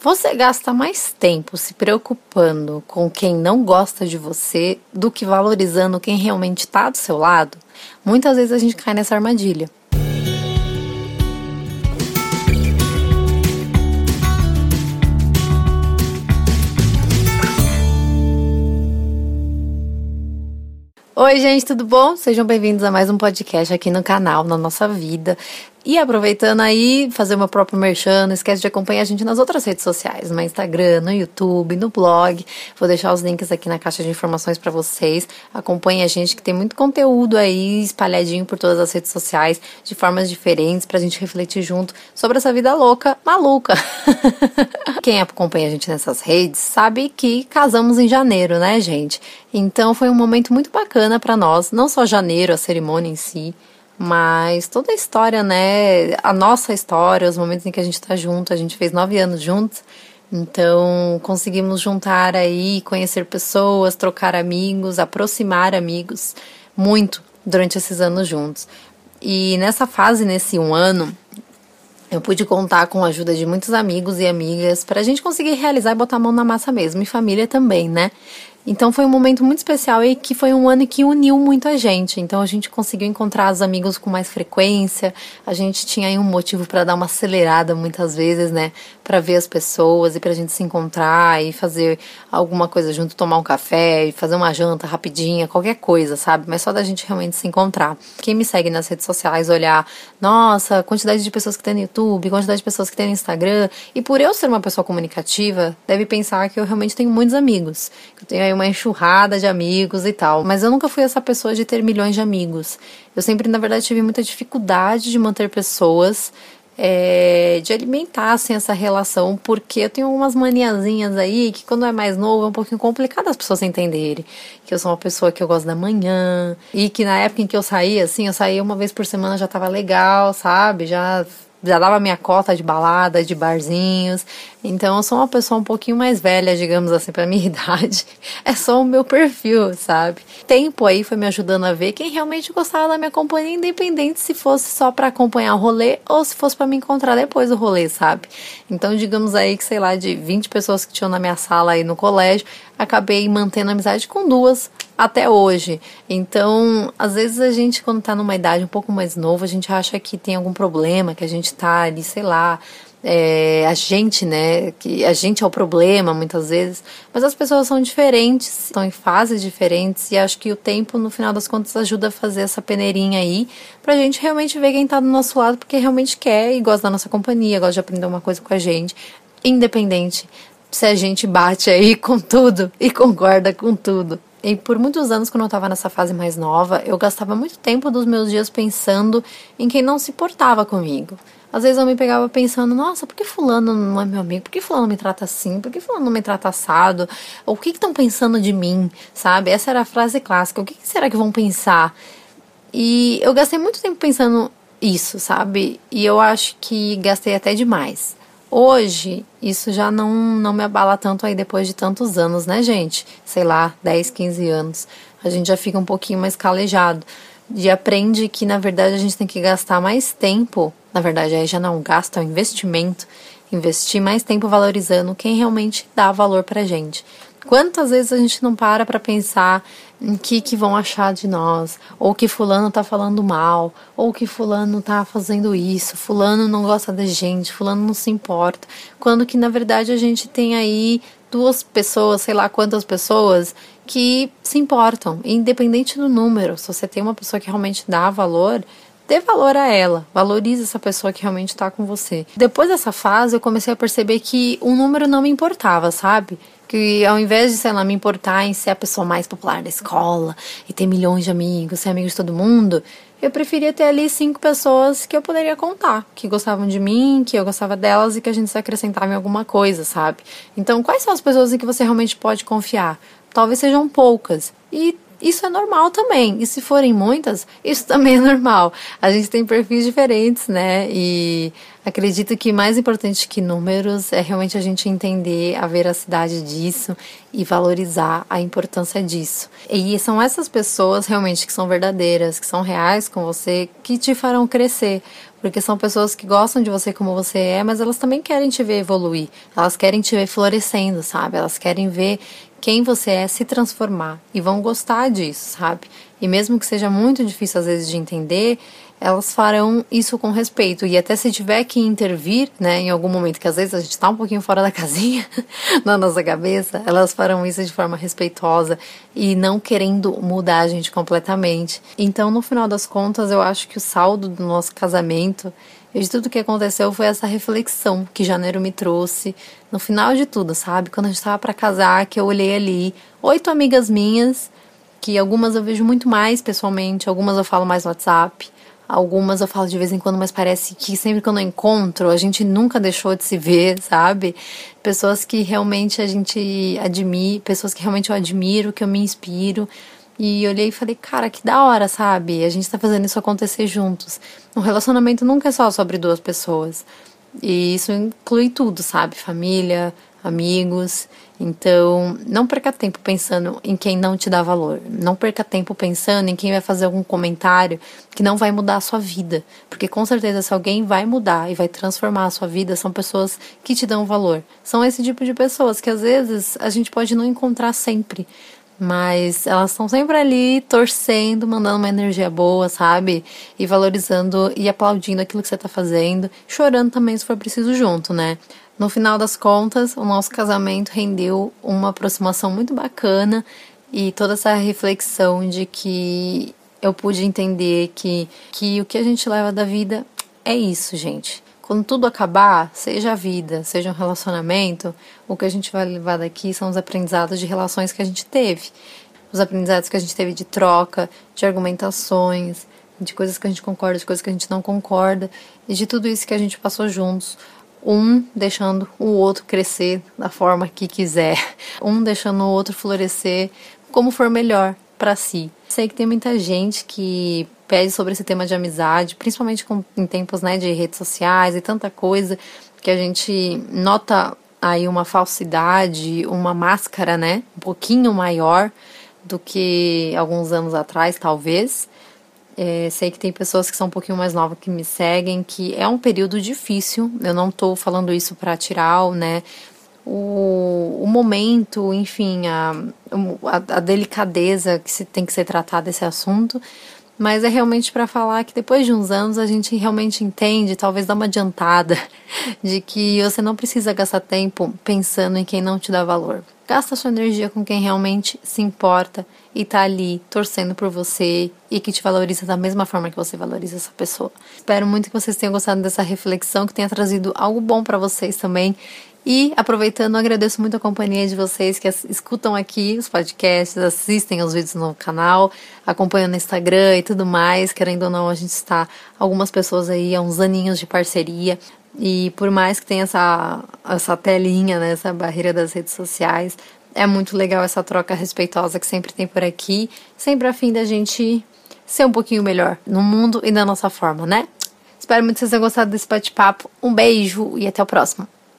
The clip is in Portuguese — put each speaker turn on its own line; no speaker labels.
Você gasta mais tempo se preocupando com quem não gosta de você do que valorizando quem realmente está do seu lado? Muitas vezes a gente cai nessa armadilha. Oi, gente, tudo bom? Sejam bem-vindos a mais um podcast aqui no canal, na nossa vida. E aproveitando aí, fazer meu próprio merchan, não esquece de acompanhar a gente nas outras redes sociais, no Instagram, no YouTube, no blog. Vou deixar os links aqui na caixa de informações para vocês. Acompanhe a gente que tem muito conteúdo aí espalhadinho por todas as redes sociais, de formas diferentes, pra gente refletir junto sobre essa vida louca, maluca. Quem acompanha a gente nessas redes sabe que casamos em janeiro, né, gente? Então foi um momento muito bacana para nós, não só janeiro, a cerimônia em si, mas toda a história, né? A nossa história, os momentos em que a gente está junto, a gente fez nove anos juntos. Então, conseguimos juntar aí, conhecer pessoas, trocar amigos, aproximar amigos, muito durante esses anos juntos. E nessa fase, nesse um ano, eu pude contar com a ajuda de muitos amigos e amigas para a gente conseguir realizar e botar a mão na massa mesmo, e família também, né? Então foi um momento muito especial e que foi um ano que uniu muito a gente. Então a gente conseguiu encontrar os amigos com mais frequência. A gente tinha aí um motivo para dar uma acelerada muitas vezes, né, para ver as pessoas e para a gente se encontrar e fazer alguma coisa junto, tomar um café fazer uma janta rapidinha, qualquer coisa, sabe? Mas só da gente realmente se encontrar. Quem me segue nas redes sociais olhar, nossa, quantidade de pessoas que tem no YouTube, quantidade de pessoas que tem no Instagram, e por eu ser uma pessoa comunicativa, deve pensar que eu realmente tenho muitos amigos. Eu tenho aí uma enxurrada de amigos e tal. Mas eu nunca fui essa pessoa de ter milhões de amigos. Eu sempre, na verdade, tive muita dificuldade de manter pessoas. É, de alimentar assim, essa relação, porque eu tenho algumas maniazinhas aí que quando é mais novo é um pouquinho complicado as pessoas entenderem. Que eu sou uma pessoa que eu gosto da manhã, e que na época em que eu saía, assim, eu saía uma vez por semana já tava legal, sabe? Já já dava minha cota de balada, de barzinhos. Então eu sou uma pessoa um pouquinho mais velha, digamos assim, para minha idade. É só o meu perfil, sabe? Tempo aí foi me ajudando a ver quem realmente gostava da minha companhia, independente se fosse só para acompanhar o rolê ou se fosse para me encontrar depois do rolê, sabe? Então, digamos aí que sei lá, de 20 pessoas que tinham na minha sala aí no colégio, acabei mantendo amizade com duas até hoje. Então, às vezes a gente, quando tá numa idade um pouco mais nova, a gente acha que tem algum problema, que a gente tá ali, sei lá, é, a gente, né? Que a gente é o problema muitas vezes, mas as pessoas são diferentes, estão em fases diferentes e acho que o tempo, no final das contas, ajuda a fazer essa peneirinha aí pra gente realmente ver quem tá do nosso lado porque realmente quer e gosta da nossa companhia, gosta de aprender uma coisa com a gente, independente se a gente bate aí com tudo e concorda com tudo. E por muitos anos, quando eu estava nessa fase mais nova, eu gastava muito tempo dos meus dias pensando em quem não se portava comigo. Às vezes eu me pegava pensando, nossa, por que fulano não é meu amigo? Por que fulano me trata assim? Por que fulano não me trata assado? O que estão pensando de mim, sabe? Essa era a frase clássica. O que, que será que vão pensar? E eu gastei muito tempo pensando isso, sabe? E eu acho que gastei até demais. Hoje, isso já não, não me abala tanto aí depois de tantos anos, né, gente? Sei lá, 10, 15 anos. A gente já fica um pouquinho mais calejado. E aprende que, na verdade, a gente tem que gastar mais tempo. Na verdade, aí já não gasta, é um investimento. Investir mais tempo valorizando quem realmente dá valor pra gente. Quantas vezes a gente não para para pensar em que que vão achar de nós, ou que fulano tá falando mal, ou que fulano tá fazendo isso, fulano não gosta da gente, fulano não se importa, quando que na verdade a gente tem aí duas pessoas, sei lá quantas pessoas que se importam, independente do número. Se você tem uma pessoa que realmente dá valor, dê valor a ela, valorize essa pessoa que realmente está com você. Depois dessa fase, eu comecei a perceber que o número não me importava, sabe? que ao invés de, sei lá, me importar em ser a pessoa mais popular da escola e ter milhões de amigos, ser amigo de todo mundo, eu preferia ter ali cinco pessoas que eu poderia contar, que gostavam de mim, que eu gostava delas e que a gente se acrescentava em alguma coisa, sabe? Então, quais são as pessoas em que você realmente pode confiar? Talvez sejam poucas. E isso é normal também. E se forem muitas, isso também é normal. A gente tem perfis diferentes, né? E Acredito que mais importante que números é realmente a gente entender a veracidade disso e valorizar a importância disso. E são essas pessoas realmente que são verdadeiras, que são reais com você, que te farão crescer. Porque são pessoas que gostam de você como você é, mas elas também querem te ver evoluir. Elas querem te ver florescendo, sabe? Elas querem ver quem você é se transformar e vão gostar disso, sabe? E mesmo que seja muito difícil às vezes de entender, elas farão isso com respeito. E até se tiver que intervir, né, em algum momento, que às vezes a gente está um pouquinho fora da casinha, na nossa cabeça, elas farão isso de forma respeitosa e não querendo mudar a gente completamente. Então, no final das contas, eu acho que o saldo do nosso casamento e de tudo que aconteceu foi essa reflexão que janeiro me trouxe no final de tudo, sabe? Quando a gente estava para casar, que eu olhei ali, oito amigas minhas, que algumas eu vejo muito mais pessoalmente, algumas eu falo mais no WhatsApp, algumas eu falo de vez em quando, mas parece que sempre que eu não encontro, a gente nunca deixou de se ver, sabe? Pessoas que realmente a gente admira, pessoas que realmente eu admiro, que eu me inspiro. E olhei e falei, cara, que da hora, sabe? A gente tá fazendo isso acontecer juntos. Um relacionamento nunca é só sobre duas pessoas. E isso inclui tudo, sabe? Família, amigos. Então, não perca tempo pensando em quem não te dá valor. Não perca tempo pensando em quem vai fazer algum comentário que não vai mudar a sua vida. Porque com certeza, se alguém vai mudar e vai transformar a sua vida, são pessoas que te dão valor. São esse tipo de pessoas que às vezes a gente pode não encontrar sempre. Mas elas estão sempre ali torcendo, mandando uma energia boa, sabe? E valorizando e aplaudindo aquilo que você tá fazendo, chorando também se for preciso junto, né? No final das contas, o nosso casamento rendeu uma aproximação muito bacana e toda essa reflexão de que eu pude entender que, que o que a gente leva da vida é isso, gente. Quando tudo acabar, seja a vida, seja um relacionamento, o que a gente vai levar daqui são os aprendizados de relações que a gente teve. Os aprendizados que a gente teve de troca, de argumentações, de coisas que a gente concorda, de coisas que a gente não concorda, e de tudo isso que a gente passou juntos. Um deixando o outro crescer da forma que quiser, um deixando o outro florescer como for melhor para si. Sei que tem muita gente que pede sobre esse tema de amizade, principalmente com, em tempos né, de redes sociais e tanta coisa que a gente nota aí uma falsidade, uma máscara, né, um pouquinho maior do que alguns anos atrás, talvez. É, sei que tem pessoas que são um pouquinho mais novas que me seguem, que é um período difícil. Eu não estou falando isso para tirar, né, o, o momento, enfim, a, a, a delicadeza que se tem que ser tratada esse assunto, mas é realmente para falar que depois de uns anos a gente realmente entende, talvez dá uma adiantada, de que você não precisa gastar tempo pensando em quem não te dá valor. Gasta sua energia com quem realmente se importa e tá ali torcendo por você e que te valoriza da mesma forma que você valoriza essa pessoa. Espero muito que vocês tenham gostado dessa reflexão, que tenha trazido algo bom para vocês também e aproveitando, agradeço muito a companhia de vocês que escutam aqui os podcasts, assistem os vídeos no canal, acompanham no Instagram e tudo mais. Querendo ou não, a gente está algumas pessoas aí há uns aninhos de parceria. E por mais que tenha essa, essa telinha, né, essa barreira das redes sociais, é muito legal essa troca respeitosa que sempre tem por aqui, sempre a fim da gente ser um pouquinho melhor no mundo e da nossa forma, né? Espero muito que vocês tenham gostado desse bate-papo. Um beijo e até o próximo.